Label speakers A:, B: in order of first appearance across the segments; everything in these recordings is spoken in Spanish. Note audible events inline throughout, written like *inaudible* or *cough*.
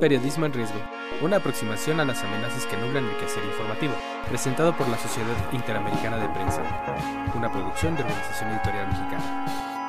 A: Periodismo en riesgo. Una aproximación a las amenazas que nublan el quehacer informativo. Presentado por la Sociedad Interamericana de Prensa. Una producción de Organización Editorial Mexicana.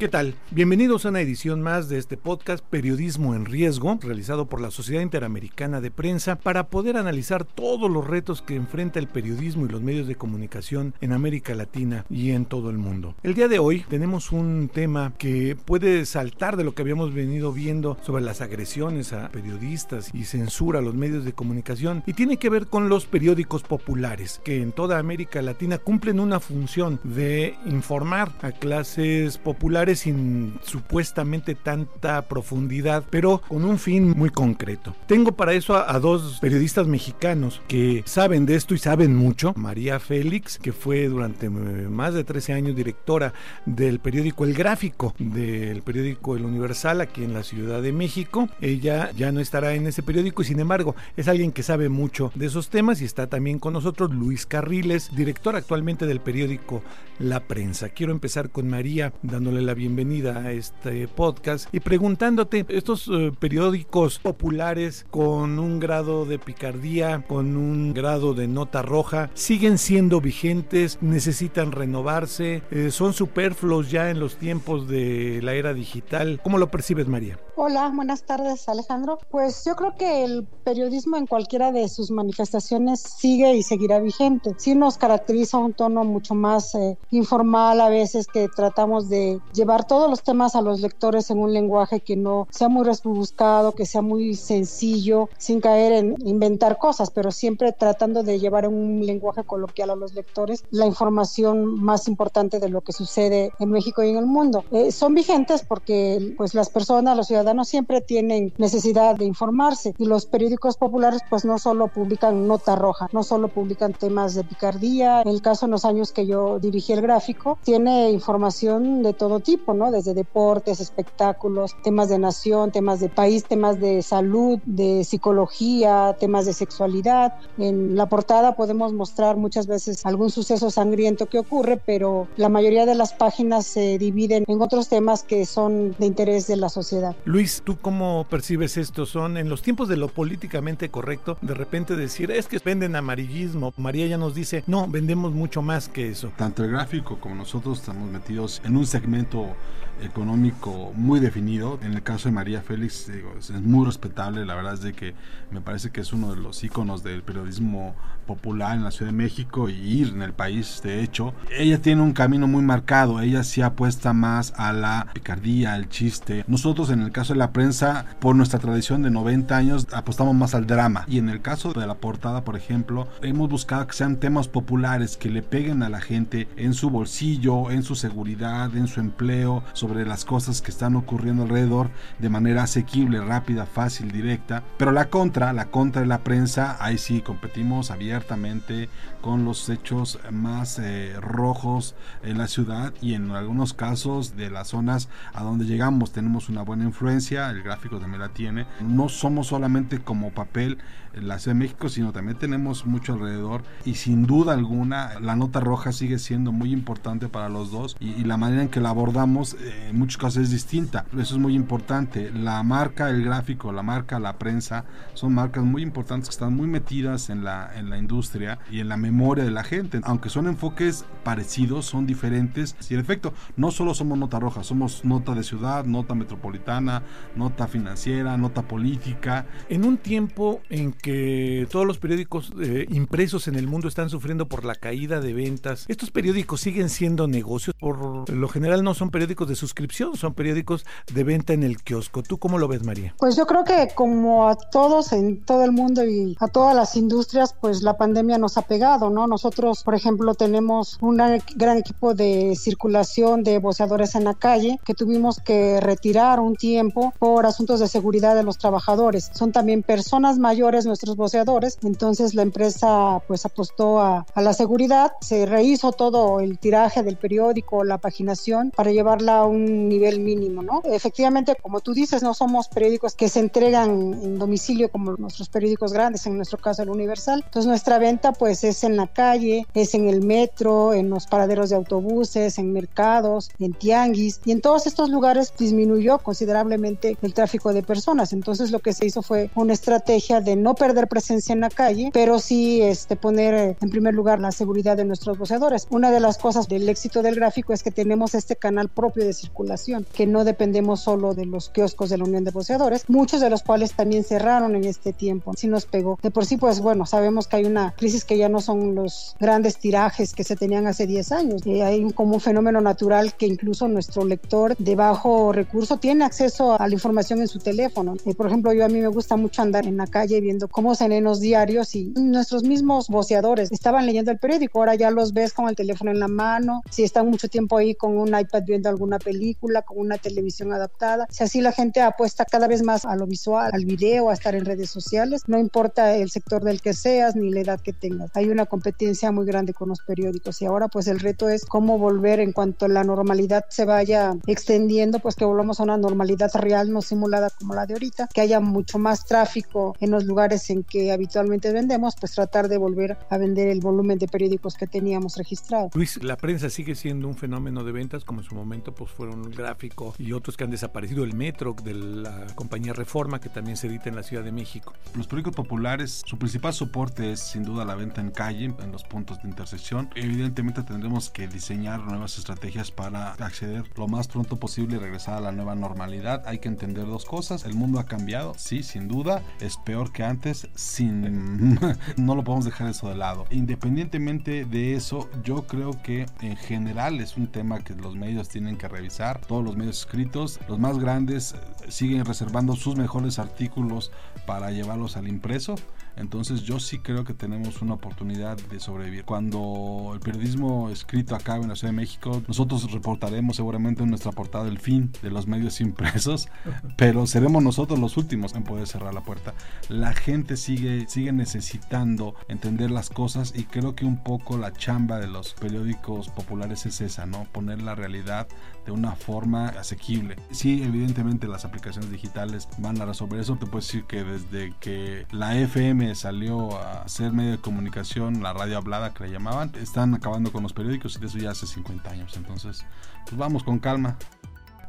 B: ¿Qué tal? Bienvenidos a una edición más de este podcast Periodismo en Riesgo, realizado por la Sociedad Interamericana de Prensa, para poder analizar todos los retos que enfrenta el periodismo y los medios de comunicación en América Latina y en todo el mundo. El día de hoy tenemos un tema que puede saltar de lo que habíamos venido viendo sobre las agresiones a periodistas y censura a los medios de comunicación y tiene que ver con los periódicos populares, que en toda América Latina cumplen una función de informar a clases populares sin supuestamente tanta profundidad, pero con un fin muy concreto. Tengo para eso a, a, dos periodistas mexicanos que saben de esto y saben mucho. María Félix, que fue durante eh, más de 13 años directora del periódico El Gráfico, del periódico El Universal aquí en la Ciudad de México. Ella ya no estará en ese periódico y sin embargo es alguien que sabe mucho de esos temas y está también con nosotros Luis Carriles, director actualmente del periódico La Prensa. Quiero empezar con María dándole la bienvenida a este podcast y preguntándote, estos uh, periódicos populares con un grado de picardía, con un grado de nota roja, siguen siendo vigentes, necesitan renovarse, eh, son superfluos ya en los tiempos de la era digital. ¿Cómo lo percibes, María?
C: Hola, buenas tardes, Alejandro. Pues yo creo que el periodismo en cualquiera de sus manifestaciones sigue y seguirá vigente. Sí nos caracteriza un tono mucho más eh, informal a veces que tratamos de llevar todos los temas a los lectores en un lenguaje que no sea muy rebuscado, que sea muy sencillo, sin caer en inventar cosas, pero siempre tratando de llevar en un lenguaje coloquial a los lectores la información más importante de lo que sucede en México y en el mundo. Eh, son vigentes porque pues las personas, los ciudadanos siempre tienen necesidad de informarse y los periódicos populares pues no solo publican nota roja, no solo publican temas de picardía, en el caso en los años que yo dirigí el gráfico, tiene información de todo tipo, ¿no? Desde deportes, espectáculos, temas de nación, temas de país, temas de salud, de psicología, temas de sexualidad. En la portada podemos mostrar muchas veces algún suceso sangriento que ocurre, pero la mayoría de las páginas se dividen en otros temas que son de interés de la sociedad.
B: Luis, ¿tú cómo percibes esto? Son en los tiempos de lo políticamente correcto, de repente decir, es que venden amarillismo. María ya nos dice, no, vendemos mucho más que eso.
D: Tanto el gráfico como nosotros estamos metidos en un segmento económico muy definido. En el caso de María Félix digo, es, muy respetable, la verdad es de que me parece que es uno de los íconos del periodismo popular en la Ciudad de México y ir en el país, de hecho. Ella tiene un camino muy marcado, ella sí apuesta más a la picardía, al chiste. Nosotros en el caso de la prensa, por nuestra tradición de 90 años, apostamos más al drama. Y en el caso de la portada, por ejemplo, hemos buscado que sean temas populares que le peguen a la gente en su bolsillo, en su seguridad, en su empleo, sobre las cosas que están ocurriendo alrededor de manera asequible, rápida, fácil, directa. Pero la contra, la contra de la prensa, ahí sí competimos abiertamente con los hechos más eh, rojos en la ciudad y en algunos casos de las zonas a donde llegamos tenemos una buena influencia, el gráfico también la tiene. No somos solamente como papel la Ciudad de México, sino también tenemos mucho alrededor y sin duda alguna la nota roja sigue siendo muy importante para los dos y, y la manera en que la abordamos eh, en muchos casos es distinta. Eso es muy importante. La marca, el gráfico, la marca, la prensa son marcas muy importantes que están muy metidas en la, en la industria y en la memoria de la gente. Aunque son enfoques parecidos, son diferentes. Y en efecto, no solo somos nota roja, somos nota de ciudad, nota metropolitana, nota financiera, nota política.
B: En un tiempo en que todos los periódicos eh, impresos en el mundo están sufriendo por la caída de ventas, estos periódicos siguen siendo negocios. Por lo general no son periódicos de suscripción, son periódicos de venta en el kiosco. ¿Tú cómo lo ves, María?
C: Pues yo creo que como a todos en todo el mundo y a todas las industrias, pues la pandemia nos ha pegado, ¿no? Nosotros, por ejemplo, tenemos un gran equipo de circulación de voceadores en la calle que tuvimos que retirar un tiempo por asuntos de seguridad de los trabajadores. Son también personas mayores nuestros voceadores, entonces la empresa pues apostó a, a la seguridad, se rehizo todo el tiraje del periódico, la paginación para llevarla a un nivel mínimo, ¿no? Efectivamente, como tú dices, no somos periódicos que se entregan en domicilio como nuestros periódicos grandes, en nuestro caso el Universal. Entonces nuestra venta pues es en la calle, es en el metro, en los paraderos de autobuses, en mercados, en tianguis y en todos estos lugares disminuyó considerablemente el tráfico de personas. Entonces lo que se hizo fue una estrategia de no perder presencia en la calle, pero sí este, poner eh, en primer lugar la seguridad de nuestros voceadores. Una de las cosas del éxito del gráfico es que tenemos este canal propio de circulación, que no dependemos solo de los kioscos de la Unión de Voceadores, muchos de los cuales también cerraron en este tiempo. Sí nos pegó. De por sí, pues bueno, sabemos que hay una crisis que ya no son los grandes tirajes que se tenían hace 10 años. Eh, hay como un fenómeno natural que incluso nuestro lector de bajo recurso tiene acceso a la información en su teléfono. Eh, por ejemplo, yo a mí me gusta mucho andar en la calle viendo cómo se leen los diarios y nuestros mismos voceadores estaban leyendo el periódico. Ahora ya los ves con el teléfono en la mano. Si están mucho tiempo ahí con un iPad viendo alguna película, con una televisión adaptada. Si así la gente apuesta cada vez más a lo visual, al video, a estar en redes sociales, no importa el sector del que seas ni la edad que tengas. Hay una competencia muy grande con los periódicos y ahora pues el reto es cómo volver en cuanto la normalidad se vaya extendiendo, pues que volvamos a una normalidad real, no simulada como la de ahorita, que haya mucho más tráfico en los lugares en que habitualmente vendemos, pues tratar de volver a vender el volumen de periódicos que teníamos registrado.
B: Luis, la prensa sigue siendo un fenómeno de ventas como en su momento pues fueron el gráfico y otros que han desaparecido, el Metro de la compañía Reforma que también se edita en la Ciudad de México.
D: Los periódicos populares, su principal soporte es sin duda la venta en calle, en los puntos de intersección. Evidentemente tendremos que diseñar nuevas estrategias para acceder lo más pronto posible y regresar a la nueva normalidad. Hay que entender dos cosas. El mundo ha cambiado, sí, sin duda. Es peor que antes, sin... *laughs* no lo podemos dejar eso de lado. Independientemente de eso, yo creo que en general es un tema que los medios tienen que revisar. Todos los medios escritos, los más grandes, eh, siguen reservando sus mejores artículos para llevarlos al impreso. Entonces yo sí creo que tenemos una oportunidad de sobrevivir. Cuando el periodismo escrito acabe en la Ciudad de México, nosotros reportaremos seguramente en nuestra portada el fin de los medios impresos, *laughs* pero seremos nosotros los últimos en poder cerrar la puerta. La gente sigue, sigue necesitando entender las cosas y creo que un poco la chamba de los periódicos populares es esa, ¿no? Poner la realidad de una forma asequible. Sí, evidentemente las aplicaciones digitales van a resolver eso. Te puedo decir que desde que la FM salió a ser medio de comunicación, la radio hablada que le llamaban, están acabando con los periódicos y de eso ya hace 50 años. Entonces, pues vamos con calma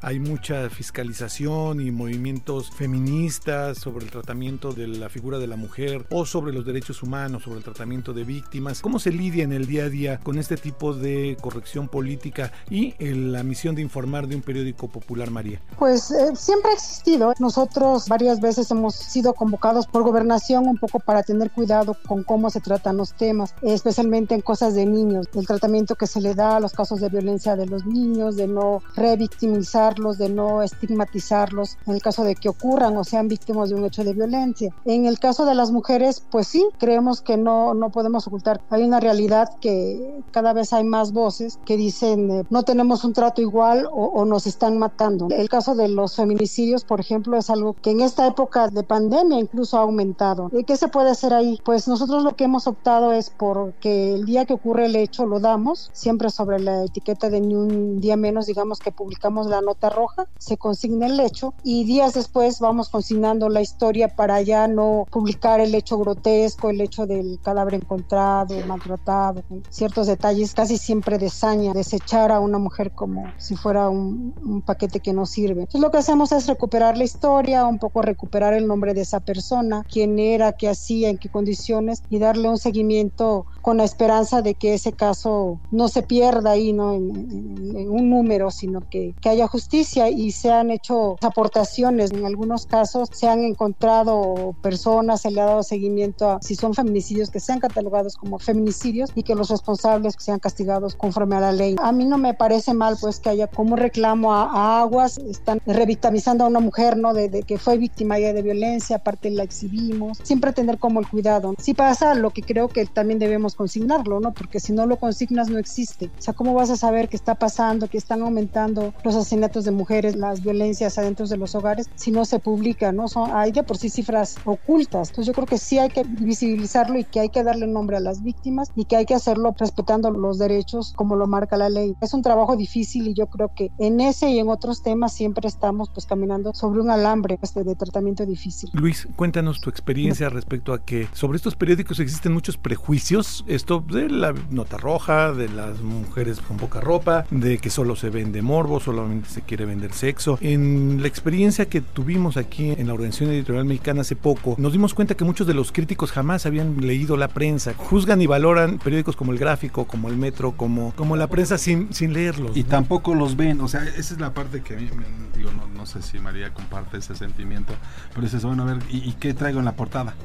B: hay mucha fiscalización y movimientos feministas sobre el tratamiento de la figura de la mujer o sobre los derechos humanos, sobre el tratamiento de víctimas. ¿Cómo se lidia en el día a día con este tipo de corrección política y la misión de informar de un periódico popular, María?
C: Pues eh, siempre ha existido. Nosotros varias veces hemos sido convocados por gobernación un poco para tener cuidado con cómo se tratan los temas, especialmente en cosas de niños, el tratamiento que se le da a los casos de violencia de los niños, de no revictimizar de no estigmatizarlos en el caso de que ocurran o sean víctimas de un hecho de violencia. En el caso de las mujeres, pues sí, creemos que no, no podemos ocultar. Hay una realidad que cada vez hay más voces que dicen eh, no tenemos un trato igual o, nos están matando. El caso de los feminicidios, por ejemplo, es algo que en esta época de pandemia incluso ha aumentado. ¿Y qué se puede hacer ahí? Pues nosotros lo que hemos optado es porque el día que ocurre el hecho lo damos, siempre sobre la etiqueta de ni un día menos, digamos que publicamos la nota roja, se consigna el hecho y días después vamos consignando la historia para ya no publicar el hecho grotesco, el hecho del cadáver encontrado, maltratado, ciertos detalles casi siempre de saña, desechar a una mujer como si fuera un, un paquete que no sirve. Entonces lo que hacemos es recuperar la historia, un poco recuperar el nombre de esa persona, quién era, qué hacía, en qué condiciones y darle un seguimiento con la esperanza de que ese caso no se pierda ahí ¿no? En, un número, sino que, que haya justicia justicia y se han hecho aportaciones. En algunos casos se han encontrado personas, se le ha dado seguimiento a si son feminicidios que sean catalogados como feminicidios y que los responsables sean castigados conforme a la ley. A mí no me parece mal pues que haya como reclamo a, aguas, están revictimizando a una mujer, ¿no? De, de, que fue víctima ya de violencia, aparte la exhibimos, siempre tener como el cuidado. Si pasa lo que creo que también debemos consignarlo, ¿no? Porque si no lo consignas no existe. O sea, ¿cómo vas a saber qué está pasando, que están aumentando los asesinatos de mujeres, las violencias adentro de los hogares, si no se publica, ¿no? Son, hay de por sí cifras ocultas. Entonces yo creo que sí hay que visibilizarlo y que hay que darle nombre a las víctimas y que hay que hacerlo respetando los derechos como lo marca la ley. Es un trabajo difícil y yo creo que en ese y en otros temas siempre estamos pues caminando sobre un alambre este, de tratamiento difícil.
B: Luis, cuéntanos tu experiencia respecto a que sobre estos periódicos existen muchos prejuicios, esto de la nota roja, de las mujeres con poca ropa, de que solo se vende morbo, solamente se quiere vender sexo. En la experiencia que tuvimos aquí en la Organización Editorial Mexicana hace poco, nos dimos cuenta que muchos de los críticos jamás habían leído la prensa, juzgan y valoran periódicos como El Gráfico, como El Metro, como, como la prensa sin, sin leerlos.
D: Y tampoco los ven, o sea, esa es la parte que a mí, digo, no, no sé si María comparte ese sentimiento, pero es eso, bueno, a ver, ¿y, ¿y qué traigo en la portada?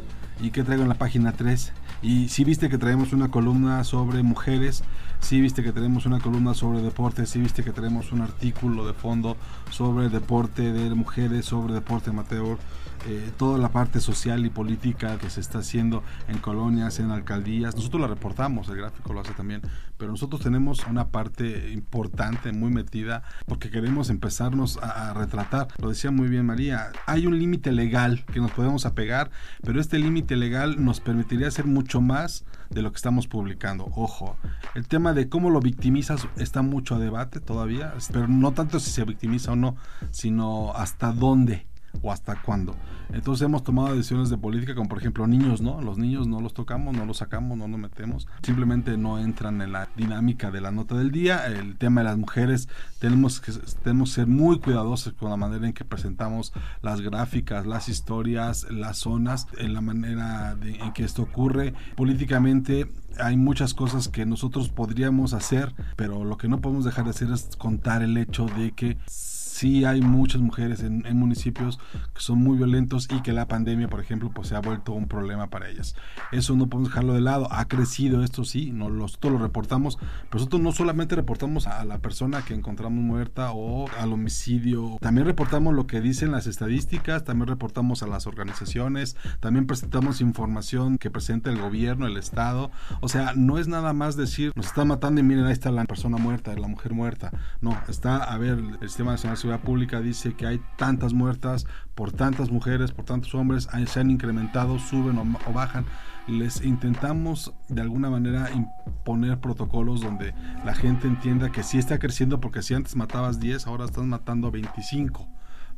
D: ¿Y qué traigo en la página 3? Y si viste que traemos una columna sobre mujeres, si viste que tenemos una columna sobre deporte, si viste que tenemos un artículo de fondo sobre deporte de mujeres, sobre deporte amateur, eh, toda la parte social y política que se está haciendo en colonias, en alcaldías. Nosotros la reportamos, el gráfico lo hace también, pero nosotros tenemos una parte importante, muy metida, porque queremos empezarnos a, a retratar. Lo decía muy bien María, hay un límite legal que nos podemos apegar, pero este límite legal nos permitiría hacer mucho más de lo que estamos publicando. Ojo, el tema de cómo lo victimizas está mucho a debate todavía, pero no tanto si se victimiza o no, sino hasta dónde o hasta cuándo. Entonces hemos tomado decisiones de política como por ejemplo niños, ¿no? Los niños no los tocamos, no los sacamos, no los metemos, simplemente no entran en la dinámica de la nota del día. El tema de las mujeres, tenemos que, tenemos que ser muy cuidadosos con la manera en que presentamos las gráficas, las historias, las zonas, en la manera en que esto ocurre. Políticamente hay muchas cosas que nosotros podríamos hacer, pero lo que no podemos dejar de hacer es contar el hecho de que sí hay muchas mujeres en, en, municipios que son muy violentos y que la pandemia, por ejemplo, pues se ha vuelto un problema para ellas. Eso no podemos dejarlo de lado. Ha crecido esto, sí, no, nosotros lo reportamos, pero nosotros no solamente reportamos a la persona que encontramos muerta o al homicidio, también reportamos lo que dicen las estadísticas, también reportamos a las organizaciones, también presentamos información que presenta el gobierno, el Estado. O sea, no es nada más decir, nos está matando y miren, ahí está la persona muerta, la mujer muerta. No, está, a ver, el sistema nacional seguridad pública dice que hay tantas muertas por tantas mujeres, por tantos hombres, se han incrementado, suben o, bajan. Les intentamos de alguna manera imponer protocolos donde la gente entienda que sí está creciendo porque si antes matabas 10, ahora estás matando 25.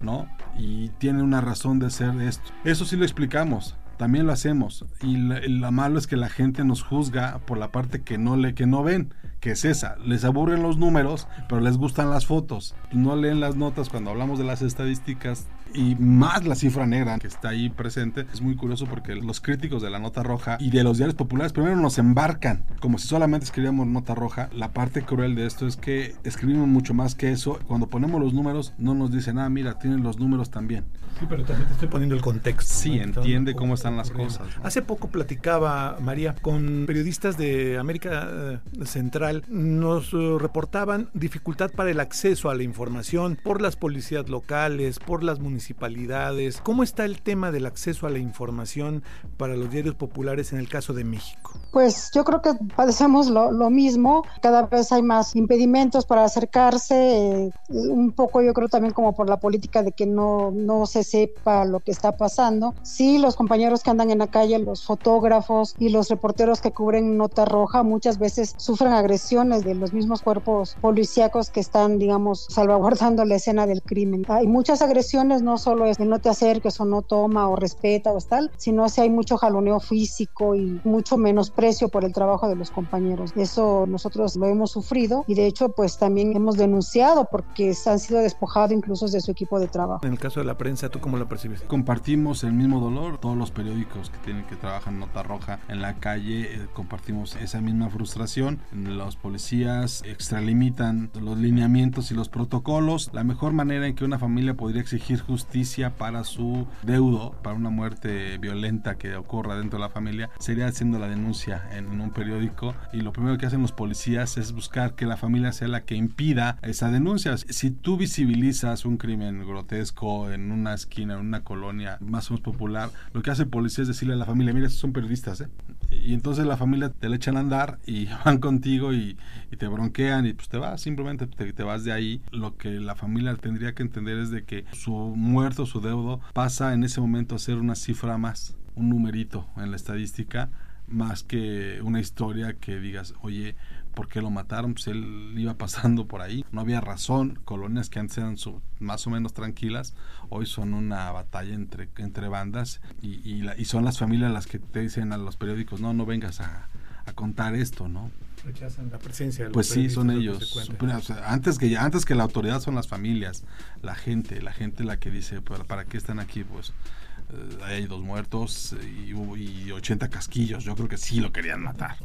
D: ¿no? Y tiene una razón de ser esto. Eso sí lo explicamos también lo hacemos. Y lo malo es que la gente nos juzga por la parte que no le que no ven que es esa. Les aburren los números pero les gustan las fotos. No leen las notas cuando hablamos de las estadísticas y más la cifra negra que está ahí presente. Es muy curioso porque los críticos de la nota roja y de los diarios populares primero nos embarcan como si solamente escribíamos nota roja. La parte cruel de esto es que escribimos mucho más que eso. Cuando ponemos los números no nos dicen, ah, mira, tienen los números también.
B: Sí, pero también te estoy poniendo el contexto.
D: Sí, ¿no? entiende cómo están las cosas.
B: ¿no? Hace poco platicaba María con periodistas de América Central. Nos uh, reportaban dificultad para el acceso a la información por las policías locales, por las municipalidades. ¿Cómo está el tema del acceso a la información para los diarios populares en el caso de México?
C: Pues yo creo que padecemos lo, mismo. Cada vez hay más impedimentos para acercarse. Eh, un poco yo creo también como por la política de que no, no se sepa lo que está pasando. Sí, los compañeros que andan en la calle, los fotógrafos y los reporteros que cubren nota roja, muchas veces sufren agresiones de los mismos cuerpos policíacos que están, digamos, salvaguardando la escena del crimen. Hay muchas agresiones, no solo es de no te acerques o no toma o respeta o tal, sino si hay mucho jaloneo físico y mucho menos desprecio por el trabajo de los compañeros. Eso nosotros lo hemos sufrido y de hecho pues también hemos denunciado porque se han sido despojados incluso de su equipo de trabajo.
B: En el caso de la prensa, ¿tú cómo lo percibes?
D: Compartimos el mismo dolor, todos los periódicos que tienen que trabajar en Nota Roja en la calle eh, compartimos esa misma frustración. Los policías extralimitan los lineamientos y los protocolos. La mejor manera en que una familia podría exigir justicia para su deudo, para una muerte violenta que ocurra dentro de la familia, sería haciendo la denuncia en un periódico y lo primero que hacen los policías es buscar que la familia sea la que impida esa denuncia. Si tú visibilizas un crimen grotesco en una esquina, en una colonia más o menos popular, lo que hace el policía es decirle a la familia, mira, estos son periodistas, ¿eh? Y entonces la familia te le echan a andar y *laughs* van contigo y, te bronquean y pues te vas, simplemente te, te, vas de ahí. Lo que la familia tendría que entender es de que su muerto, su deudo, pasa en ese momento a ser una cifra más, un numerito en la estadística, más que una historia que digas, oye, por qué lo mataron, pues él iba pasando por ahí, no había razón, colonias que antes eran más o menos tranquilas, hoy son una batalla entre, entre bandas y, y, son las familias las que te dicen a los periódicos, no, no vengas a, contar esto, ¿no?
B: Rechazan la presencia de los
D: Pues sí, son ellos. antes, que, antes que la autoridad son las familias, la gente, la gente la que dice, ¿para, para qué están aquí? Pues eh, hay dos muertos y, y 80 casquillos, yo creo que sí lo querían matar.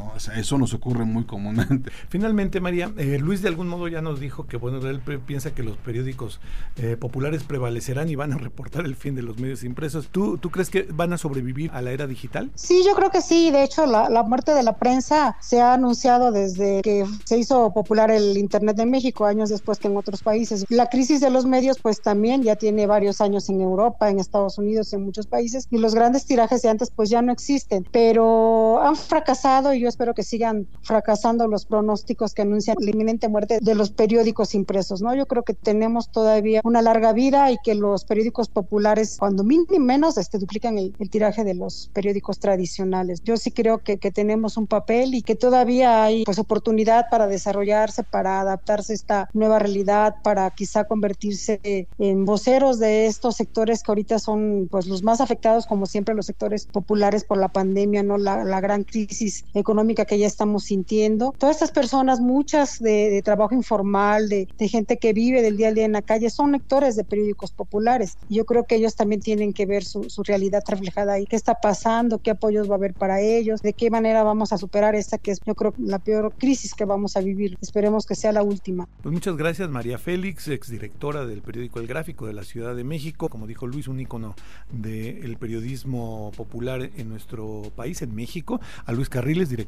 D: ¿No? eso nos ocurre muy comúnmente. *laughs*
B: Finalmente, María, eh, Luis de algún modo ya nos dijo que bueno, él piensa que los periódicos eh, populares prevalecerán y van a reportar el fin de los medios impresos. ¿Tú, ¿Tú crees que van a sobrevivir a la era digital?
C: Sí, yo creo que sí. De hecho, la, la muerte de la prensa se ha anunciado desde que se hizo popular el Internet en México, años después que en otros países. La crisis de los medios, pues también ya tiene varios años en Europa, en Estados Unidos, en muchos países, y los grandes tirajes de antes pues ya no existen, pero han fracasado y yo espero que sigan fracasando los pronósticos que anuncian la inminente muerte de los periódicos impresos, ¿no? Yo creo que tenemos todavía una larga vida y que los periódicos populares, cuando mínimo menos, este, duplican el, tiraje de los periódicos tradicionales. Yo sí creo que, tenemos un papel y que todavía hay pues oportunidad para desarrollarse, para adaptarse a esta nueva realidad, para quizá convertirse en voceros de estos sectores que ahorita son pues los más afectados, como siempre los sectores populares por la pandemia, ¿no? La, la gran crisis económica económica que ya estamos sintiendo. Todas estas personas, muchas de, trabajo informal, de, gente que vive del día a día en la calle, son lectores de periódicos populares. Yo creo que ellos también tienen que ver su, realidad reflejada ahí. ¿Qué está pasando? ¿Qué apoyos va a haber para ellos? ¿De qué manera vamos a superar esta que es, yo creo, la peor crisis que vamos a vivir? Esperemos que sea la última.
B: Pues muchas gracias, María Félix, exdirectora del periódico El Gráfico de la Ciudad de México. Como dijo Luis, un ícono del periodismo popular en nuestro país, en México. A Luis Carriles, director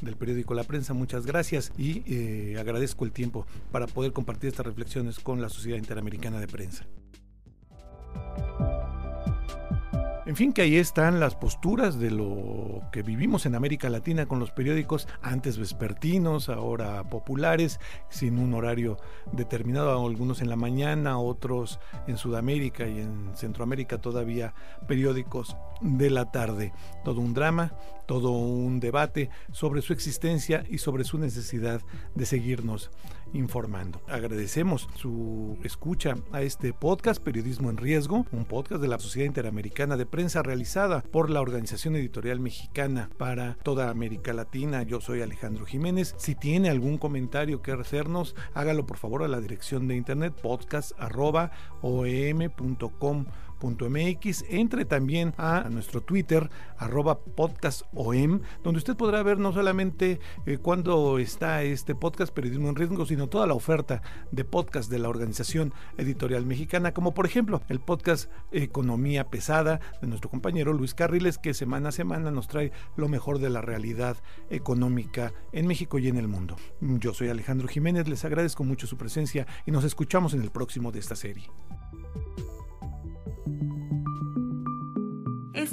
B: del periódico La Prensa. Muchas gracias y eh, agradezco el tiempo para poder compartir estas reflexiones con la Sociedad Interamericana de Prensa. En fin, que ahí están las posturas de lo que vivimos en América Latina con los periódicos antes vespertinos, ahora populares, sin un horario determinado, algunos en la mañana, otros en Sudamérica y en Centroamérica todavía periódicos de la tarde. Todo un drama, todo un debate sobre su existencia y sobre su necesidad de seguirnos informando. Agradecemos su escucha a este podcast Periodismo en Riesgo, un podcast de la Sociedad Interamericana de Prensa realizada por la Organización Editorial Mexicana para toda América Latina. Yo soy Alejandro Jiménez. Si tiene algún comentario que hacernos, hágalo por favor a la dirección de internet podcast.oem.com Entre también a nuestro Twitter, arroba podcastom, donde usted podrá ver no solamente eh, cuándo está este podcast Periodismo en Riesgo, sino toda la oferta de podcast de la Organización Editorial Mexicana, como por ejemplo el podcast Economía Pesada de nuestro compañero Luis Carriles, que semana a semana nos trae lo mejor de la realidad económica en México y en el mundo. Yo soy Alejandro Jiménez, les agradezco mucho su presencia y nos escuchamos en el próximo de esta serie.